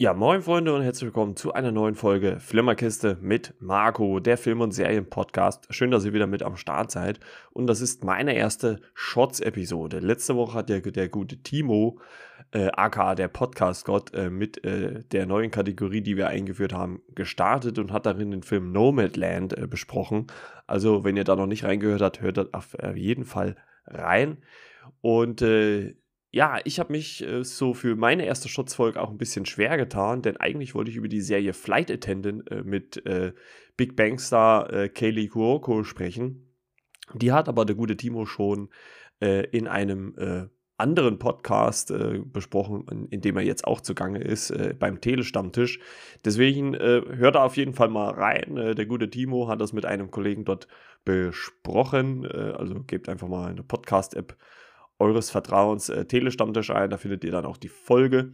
Ja, moin Freunde und herzlich willkommen zu einer neuen Folge Flimmerkiste mit Marco, der Film- und Serien-Podcast. Schön, dass ihr wieder mit am Start seid. Und das ist meine erste Shots-Episode. Letzte Woche hat der, der gute Timo, äh, aka der Podcast-Gott, äh, mit äh, der neuen Kategorie, die wir eingeführt haben, gestartet und hat darin den Film Nomadland äh, besprochen. Also, wenn ihr da noch nicht reingehört habt, hört auf jeden Fall rein. Und äh, ja, ich habe mich äh, so für meine erste Schutzfolge auch ein bisschen schwer getan, denn eigentlich wollte ich über die Serie Flight Attendant äh, mit äh, Big Bang Star äh, Kaylee Kuoko sprechen. Die hat aber der gute Timo schon äh, in einem äh, anderen Podcast besprochen, in, in, dem er jetzt auch zugange ist, beim Telestammtisch. Deswegen hört er auf jeden Fall mal rein. der gute Timo hat das mit einem Kollegen dort besprochen. also gebt einfach mal eine Podcast-App eures Vertrauens äh, Telestammtisch ein. Da findet ihr dann auch die Folge.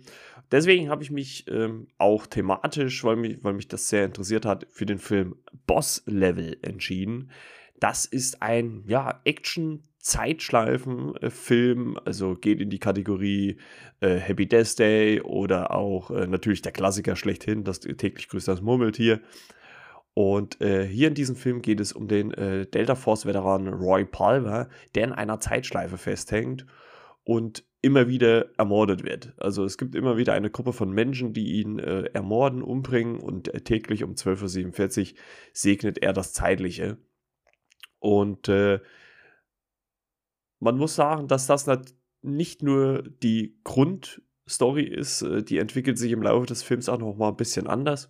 Deswegen habe ich mich ähm, auch thematisch, weil mich, weil mich das sehr interessiert hat, für den Film Boss Level entschieden. Das ist ein ja, Action-Zeitschleifen-Film, also geht in die Kategorie äh, Happy Death Day oder auch äh, natürlich der Klassiker schlechthin, das täglich grüßt das Murmeltier. Und äh, hier in diesem Film geht es um den äh, Delta Force-Veteran Roy Palmer, der in einer Zeitschleife festhängt und immer wieder ermordet wird. Also es gibt immer wieder eine Gruppe von Menschen, die ihn äh, ermorden, umbringen und äh, täglich um 12.47 Uhr segnet er das Zeitliche. Und äh, man muss sagen, dass das nicht nur die Grundstory ist, äh, die entwickelt sich im Laufe des Films auch noch mal ein bisschen anders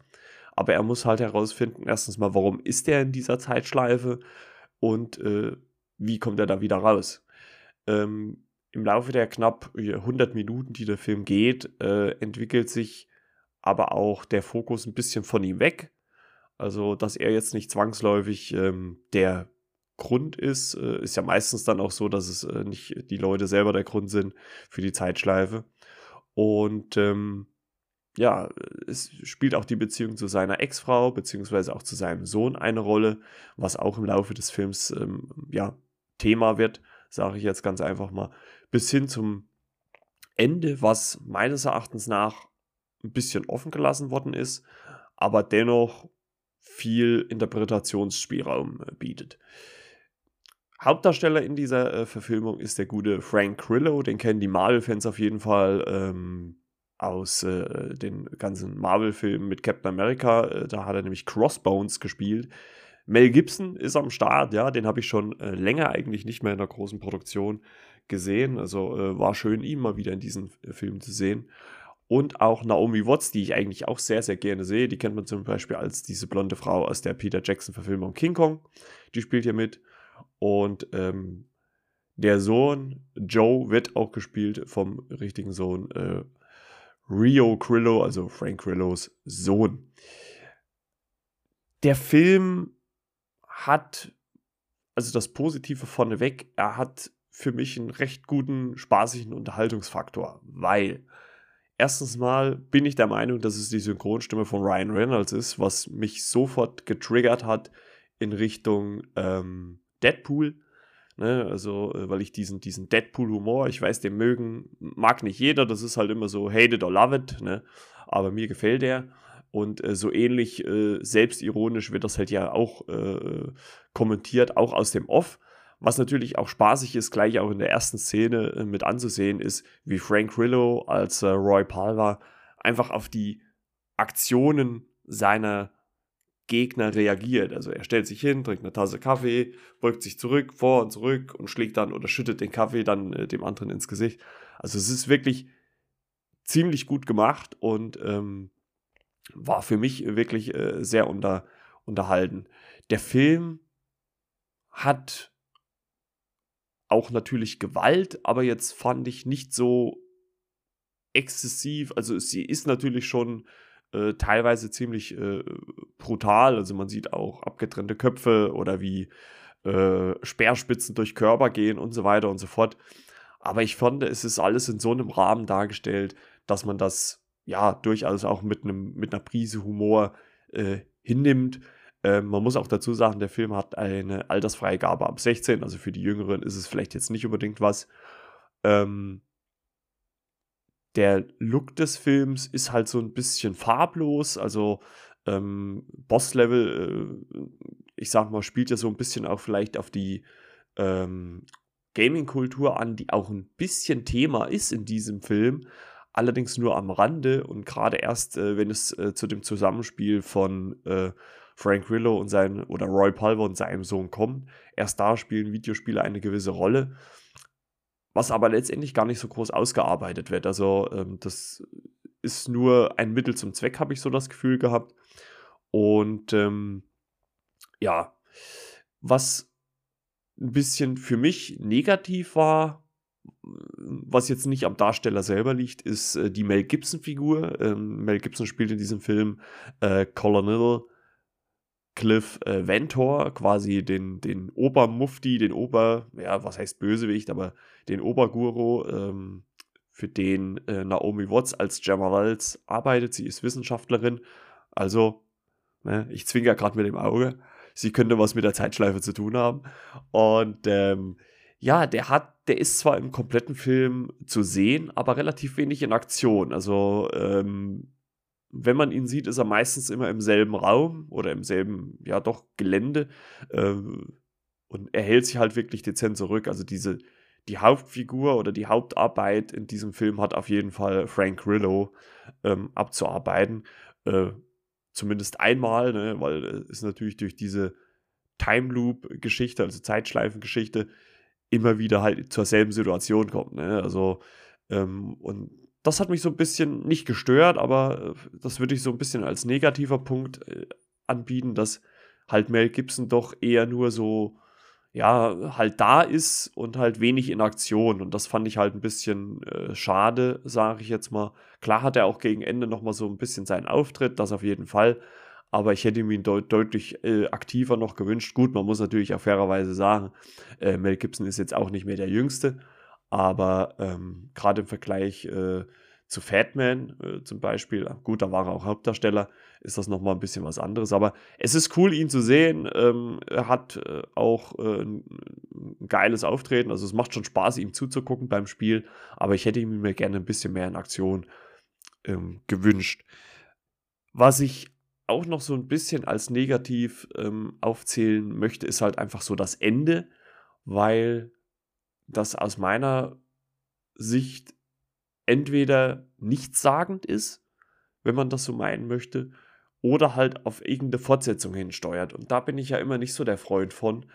aber er muss halt herausfinden, erstens mal, warum ist er in dieser Zeitschleife und äh, wie kommt er da wieder raus. Ähm, Im Laufe der knapp 100 Minuten, die der Film geht, äh, entwickelt sich aber auch der Fokus ein bisschen von ihm weg. Also, dass er jetzt nicht zwangsläufig ähm, der Grund ist, äh, ist ja meistens dann auch so, dass es äh, nicht die Leute selber der Grund sind für die Zeitschleife. Und ähm, ja, es spielt auch die Beziehung zu seiner Ex-Frau, beziehungsweise auch zu seinem Sohn eine Rolle, was auch im Laufe des Films ähm, ja, Thema wird, sage ich jetzt ganz einfach mal, bis hin zum Ende, was meines Erachtens nach ein bisschen offen gelassen worden ist, aber dennoch viel Interpretationsspielraum äh, bietet. Hauptdarsteller in dieser äh, Verfilmung ist der gute Frank Grillo, den kennen die Marvel-Fans auf jeden Fall. Ähm, aus äh, den ganzen Marvel-Filmen mit Captain America. Äh, da hat er nämlich Crossbones gespielt. Mel Gibson ist am Start, ja, den habe ich schon äh, länger eigentlich nicht mehr in einer großen Produktion gesehen. Also äh, war schön, ihn mal wieder in diesen äh, Filmen zu sehen. Und auch Naomi Watts, die ich eigentlich auch sehr, sehr gerne sehe. Die kennt man zum Beispiel als diese blonde Frau aus der Peter Jackson-Verfilmung King Kong. Die spielt hier mit. Und ähm, der Sohn Joe wird auch gespielt vom richtigen Sohn äh, Rio Grillo, also Frank Grillos Sohn. Der Film hat, also das Positive vorneweg, er hat für mich einen recht guten, spaßigen Unterhaltungsfaktor, weil erstens mal bin ich der Meinung, dass es die Synchronstimme von Ryan Reynolds ist, was mich sofort getriggert hat in Richtung ähm, Deadpool. Ne, also, äh, weil ich diesen, diesen Deadpool-Humor, ich weiß, den mögen, mag nicht jeder, das ist halt immer so hate it or love it, ne? aber mir gefällt der. Und äh, so ähnlich äh, selbstironisch wird das halt ja auch äh, kommentiert, auch aus dem Off. Was natürlich auch spaßig ist, gleich auch in der ersten Szene äh, mit anzusehen, ist, wie Frank Grillo als äh, Roy Palmer einfach auf die Aktionen seiner Gegner reagiert. Also er stellt sich hin, trinkt eine Tasse Kaffee, beugt sich zurück, vor und zurück und schlägt dann oder schüttet den Kaffee dann äh, dem anderen ins Gesicht. Also es ist wirklich ziemlich gut gemacht und ähm, war für mich wirklich äh, sehr unter, unterhalten. Der Film hat auch natürlich Gewalt, aber jetzt fand ich nicht so exzessiv. Also sie ist natürlich schon äh, teilweise ziemlich äh, brutal. Also man sieht auch abgetrennte Köpfe oder wie äh, Speerspitzen durch Körper gehen und so weiter und so fort. Aber ich fand, es ist alles in so einem Rahmen dargestellt, dass man das ja durchaus auch mit, einem, mit einer Prise Humor äh, hinnimmt. Ähm, man muss auch dazu sagen, der Film hat eine Altersfreigabe ab 16, also für die Jüngeren ist es vielleicht jetzt nicht unbedingt was. Ähm, der Look des Films ist halt so ein bisschen farblos, also ähm, Boss-Level, äh, ich sag mal, spielt ja so ein bisschen auch vielleicht auf die ähm, Gaming-Kultur an, die auch ein bisschen Thema ist in diesem Film, allerdings nur am Rande und gerade erst, äh, wenn es äh, zu dem Zusammenspiel von äh, Frank Grillo und sein oder Roy Pulver und seinem Sohn kommt, erst da spielen Videospiele eine gewisse Rolle, was aber letztendlich gar nicht so groß ausgearbeitet wird. Also ähm, das ist nur ein Mittel zum Zweck, habe ich so das Gefühl gehabt. Und ähm, ja, was ein bisschen für mich negativ war, was jetzt nicht am Darsteller selber liegt, ist äh, die Mel Gibson-Figur. Ähm, Mel Gibson spielt in diesem Film äh, Colonel Cliff äh, Ventor, quasi den, den Obermufti, den Ober, ja, was heißt Bösewicht, aber den Oberguru, ähm, für den äh, Naomi Watts als Generals arbeitet. Sie ist Wissenschaftlerin. Also, ne, ich zwinker gerade mit dem Auge sie könnte was mit der Zeitschleife zu tun haben. Und ähm, ja, der hat, der ist zwar im kompletten Film zu sehen, aber relativ wenig in Aktion. Also ähm, wenn man ihn sieht, ist er meistens immer im selben Raum oder im selben, ja doch, Gelände. Ähm, und er hält sich halt wirklich dezent zurück. Also diese, die Hauptfigur oder die Hauptarbeit in diesem Film hat auf jeden Fall Frank Grillo ähm, abzuarbeiten. Äh, zumindest einmal, ne, weil es natürlich durch diese Time Loop-Geschichte, also Zeitschleifen-Geschichte, immer wieder halt zur selben Situation kommt. Ne? Also, ähm, und das hat mich so ein bisschen nicht gestört, aber äh, das würde ich so ein bisschen als negativer Punkt äh, anbieten, dass halt Mel Gibson doch eher nur so ja, halt da ist und halt wenig in Aktion. Und das fand ich halt ein bisschen äh, schade, sage ich jetzt mal. Klar hat er auch gegen Ende nochmal so ein bisschen seinen Auftritt, das auf jeden Fall. Aber ich hätte ihn deut deutlich äh, aktiver noch gewünscht. Gut, man muss natürlich auch fairerweise sagen, äh, Mel Gibson ist jetzt auch nicht mehr der Jüngste. Aber ähm, gerade im Vergleich äh, zu Fatman äh, zum Beispiel, gut, da war er auch Hauptdarsteller, ist das nochmal ein bisschen was anderes. Aber es ist cool, ihn zu sehen. Ähm, er hat äh, auch äh, ein, ein, geiles Auftreten. Also es macht schon Spaß, ihm zuzugucken beim Spiel. Aber ich hätte ihm mir gerne ein bisschen mehr in Aktion ähm, gewünscht. Was ich auch noch so ein bisschen als negativ ähm, aufzählen möchte, ist halt einfach so das Ende, weil das aus meiner Sicht entweder nichtssagend ist, wenn man das so meinen möchte, oder halt auf irgendeine Fortsetzung hinsteuert. Und da bin ich ja immer nicht so der Freund von,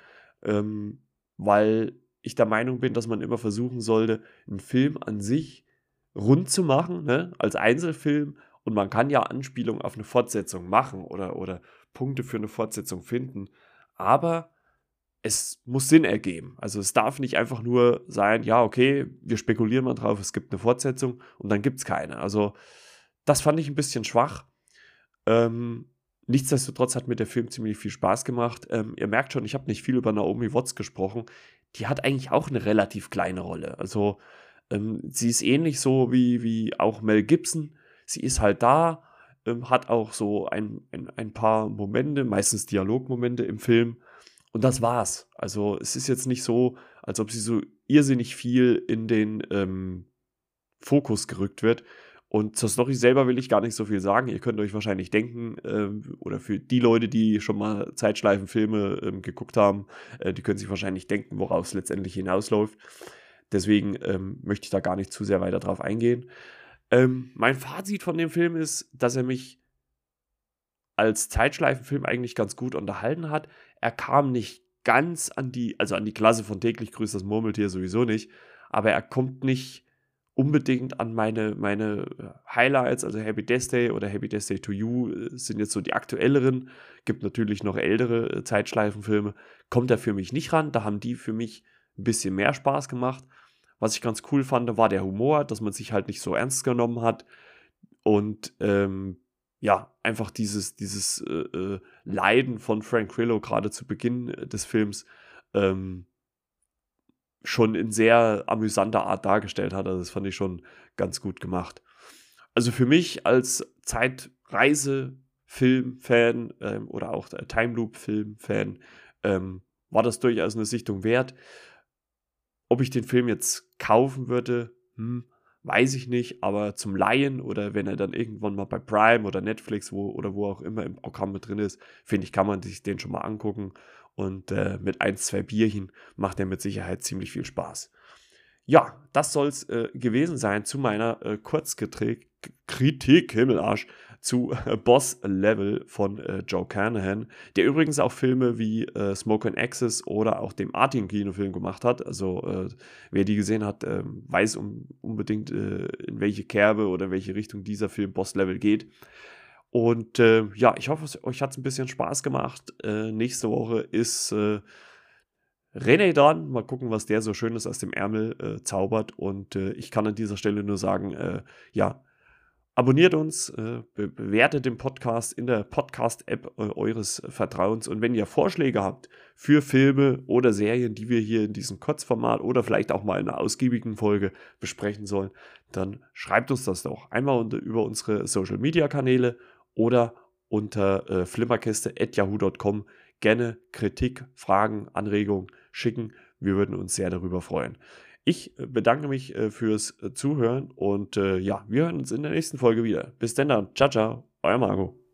ähm, weil ich der Meinung bin, dass man immer versuchen sollte, einen Film an sich rund zu machen, ne, als Einzelfilm. Und man kann ja Anspielungen auf eine Fortsetzung machen oder, oder Punkte für eine Fortsetzung finden. Aber es muss Sinn ergeben. Also es darf nicht einfach nur sein, ja, okay, wir spekulieren mal drauf, es gibt eine Fortsetzung und dann gibt es keine. Also das fand ich ein bisschen schwach. Ähm, nichtsdestotrotz hat mir der Film ziemlich viel Spaß gemacht. Ähm, ihr merkt schon, ich habe nicht viel über Naomi Watts gesprochen. Die hat eigentlich auch eine relativ kleine Rolle. Also ähm, sie ist ähnlich so wie, wie auch Mel Gibson. Sie ist halt da, ähm, hat auch so ein, ein, ein paar Momente, meistens Dialogmomente im Film und das war's. Also es ist jetzt nicht so, als ob sie so irrsinnig viel in den ähm, Fokus gerückt wird. Und zur Story selber will ich gar nicht so viel sagen. Ihr könnt euch wahrscheinlich denken, ähm, oder für die Leute, die schon mal Zeitschleifenfilme ähm, geguckt haben, äh, die können sich wahrscheinlich denken, worauf es letztendlich hinausläuft. Deswegen ähm, möchte ich da gar nicht zu sehr weiter drauf eingehen. Ähm, mein Fazit von dem Film ist, dass er mich als Zeitschleifenfilm eigentlich ganz gut unterhalten hat. Er kam nicht ganz an die, also an die Klasse von täglich grüßt das Murmeltier sowieso nicht, aber er kommt nicht unbedingt an meine, meine äh, Highlights, also Happy Death Day oder Happy Death Day to You äh, sind jetzt so die aktuelleren. Gibt natürlich noch ältere äh, Zeitschleifenfilme. Kommt er für mich nicht ran. Da haben die für mich ein bisschen mehr Spaß gemacht. Was ich ganz cool fand, war der Humor, dass man sich halt nicht so ernst genommen hat. Und ähm, ja, einfach dieses, dieses äh, äh, Leiden von Frank Grillo gerade zu Beginn äh, des Films ähm, schon in sehr amüsanter Art dargestellt hat. Also das fand ich schon ganz gut gemacht. Also für mich als Zeitreise-Film-Fan ähm, oder auch Time Loop-Film-Fan ähm, war das durchaus eine Sichtung wert. Ob ich den Film jetzt kaufen würde, hm, weiß ich nicht, aber zum Laien oder wenn er dann irgendwann mal bei Prime oder Netflix wo, oder wo auch immer im Programm mit drin ist, finde ich, kann man sich den schon mal angucken. Und äh, mit ein, zwei Bierchen macht er mit Sicherheit ziemlich viel Spaß. Ja, das soll es äh, gewesen sein zu meiner äh, Kurzkritik, Himmelarsch, zu äh, Boss Level von äh, Joe Carnahan, der übrigens auch Filme wie äh, Smoke and Access oder auch dem Artin-Kinofilm gemacht hat. Also äh, wer die gesehen hat, ähm, weiß um, unbedingt, äh, in welche Kerbe oder in welche Richtung dieser Film Boss Level geht. Und äh, ja, ich hoffe, euch hat es ein bisschen Spaß gemacht. nächste Woche ist René dran. Mal gucken, was der so Schönes aus dem Ärmel zaubert. Und ich kann an dieser Stelle nur sagen, ja, abonniert uns, äh, be bewertet den Podcast in der Podcast-App äh, eures Vertrauens. Und wenn ihr Vorschläge habt für Filme oder Serien, die wir hier in diesem Kurzformat oder vielleicht auch mal in einer ausgiebigen Folge besprechen sollen, dann schreibt uns das doch einmal unter, über unsere Social-Media-Kanäle oder unter äh, flimmerkiste.yahoo.com gerne Kritik, Fragen, Anregungen schicken. Wir würden uns sehr darüber freuen. Ich äh, bedanke mich äh, fürs äh, Zuhören und ja, wir hören uns in der nächsten Folge wieder. Bis dann, ciao, ciao, euer Marco.